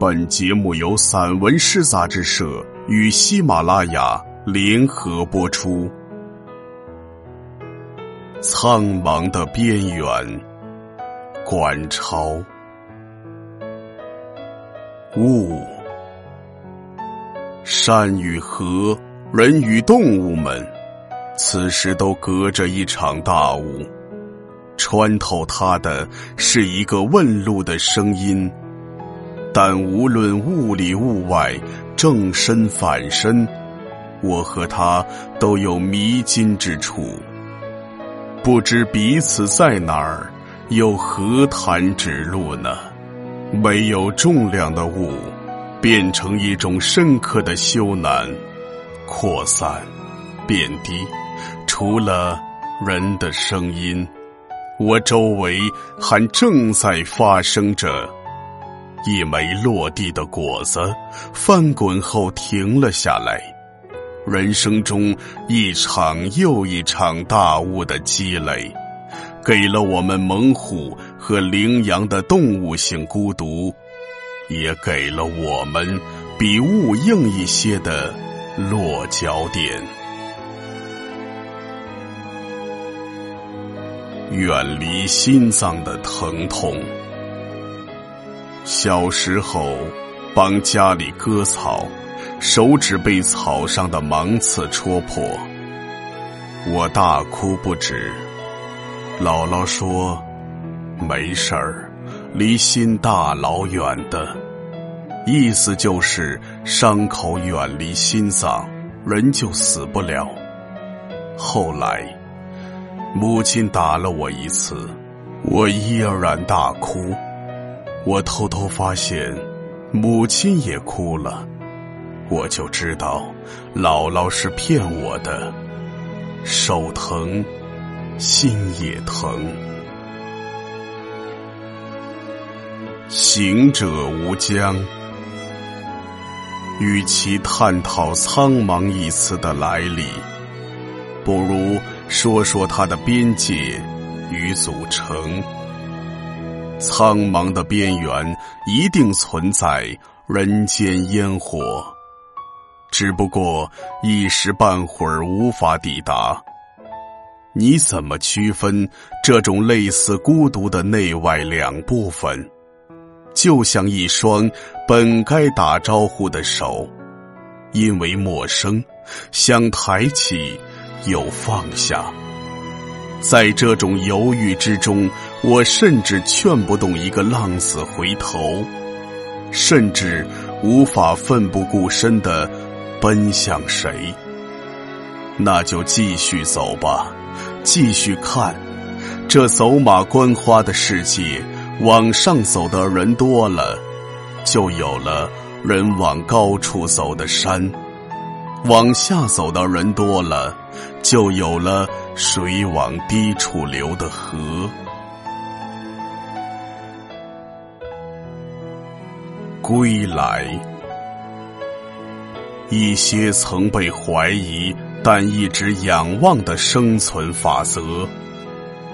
本节目由散文诗杂志社与喜马拉雅联合播出。苍茫的边缘，管潮。雾，山与河，人与动物们，此时都隔着一场大雾，穿透它的是一个问路的声音。但无论雾里雾外，正身反身，我和他都有迷津之处。不知彼此在哪儿，又何谈指路呢？没有重量的物，变成一种深刻的羞难，扩散，变低。除了人的声音，我周围还正在发生着。一枚落地的果子，翻滚后停了下来。人生中一场又一场大雾的积累，给了我们猛虎和羚羊的动物性孤独，也给了我们比雾硬一些的落脚点。远离心脏的疼痛。小时候，帮家里割草，手指被草上的芒刺戳破，我大哭不止。姥姥说：“没事儿，离心大老远的，意思就是伤口远离心脏，人就死不了。”后来，母亲打了我一次，我依然大哭。我偷偷发现，母亲也哭了，我就知道，姥姥是骗我的。手疼，心也疼。行者无疆，与其探讨“苍茫”一词的来历，不如说说它的边界与组成。苍茫的边缘一定存在人间烟火，只不过一时半会儿无法抵达。你怎么区分这种类似孤独的内外两部分？就像一双本该打招呼的手，因为陌生，想抬起又放下。在这种犹豫之中，我甚至劝不动一个浪子回头，甚至无法奋不顾身的奔向谁。那就继续走吧，继续看，这走马观花的世界，往上走的人多了，就有了人往高处走的山；往下走的人多了，就有了。水往低处流的河，归来。一些曾被怀疑但一直仰望的生存法则，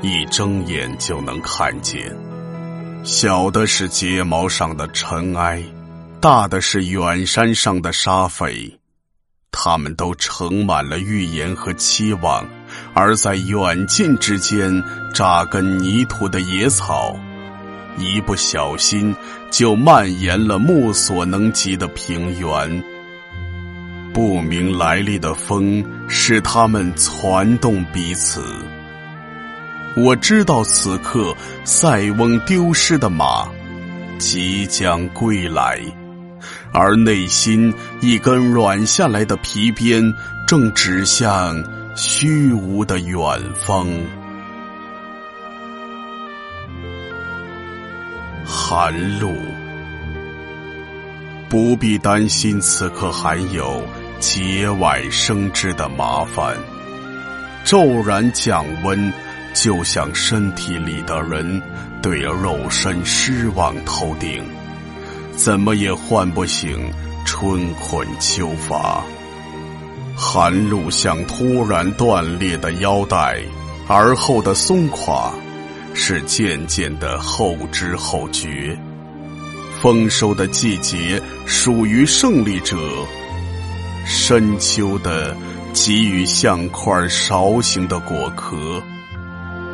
一睁眼就能看见。小的是睫毛上的尘埃，大的是远山上的沙匪，他们都盛满了预言和期望。而在远近之间扎根泥土的野草，一不小心就蔓延了目所能及的平原。不明来历的风使他们攒动彼此。我知道此刻塞翁丢失的马即将归来，而内心一根软下来的皮鞭正指向。虚无的远方，寒露，不必担心此刻还有节外生枝的麻烦。骤然降温，就像身体里的人对肉身失望透顶，怎么也唤不醒春困秋乏。寒露像突然断裂的腰带，而后的松垮是渐渐的后知后觉。丰收的季节属于胜利者，深秋的给予像块勺形的果壳。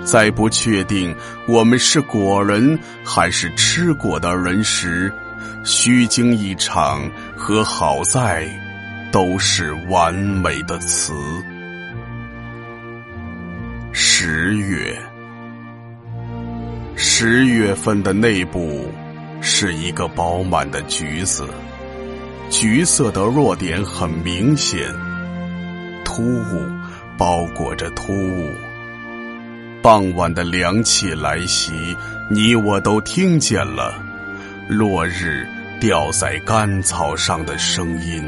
在不确定我们是果人还是吃果的人时，虚惊一场和好在，都是完美的词。十月，十月份的内部是一个饱满的橘子，橘色的弱点很明显，突兀，包裹着突兀。傍晚的凉气来袭，你我都听见了落日掉在干草上的声音。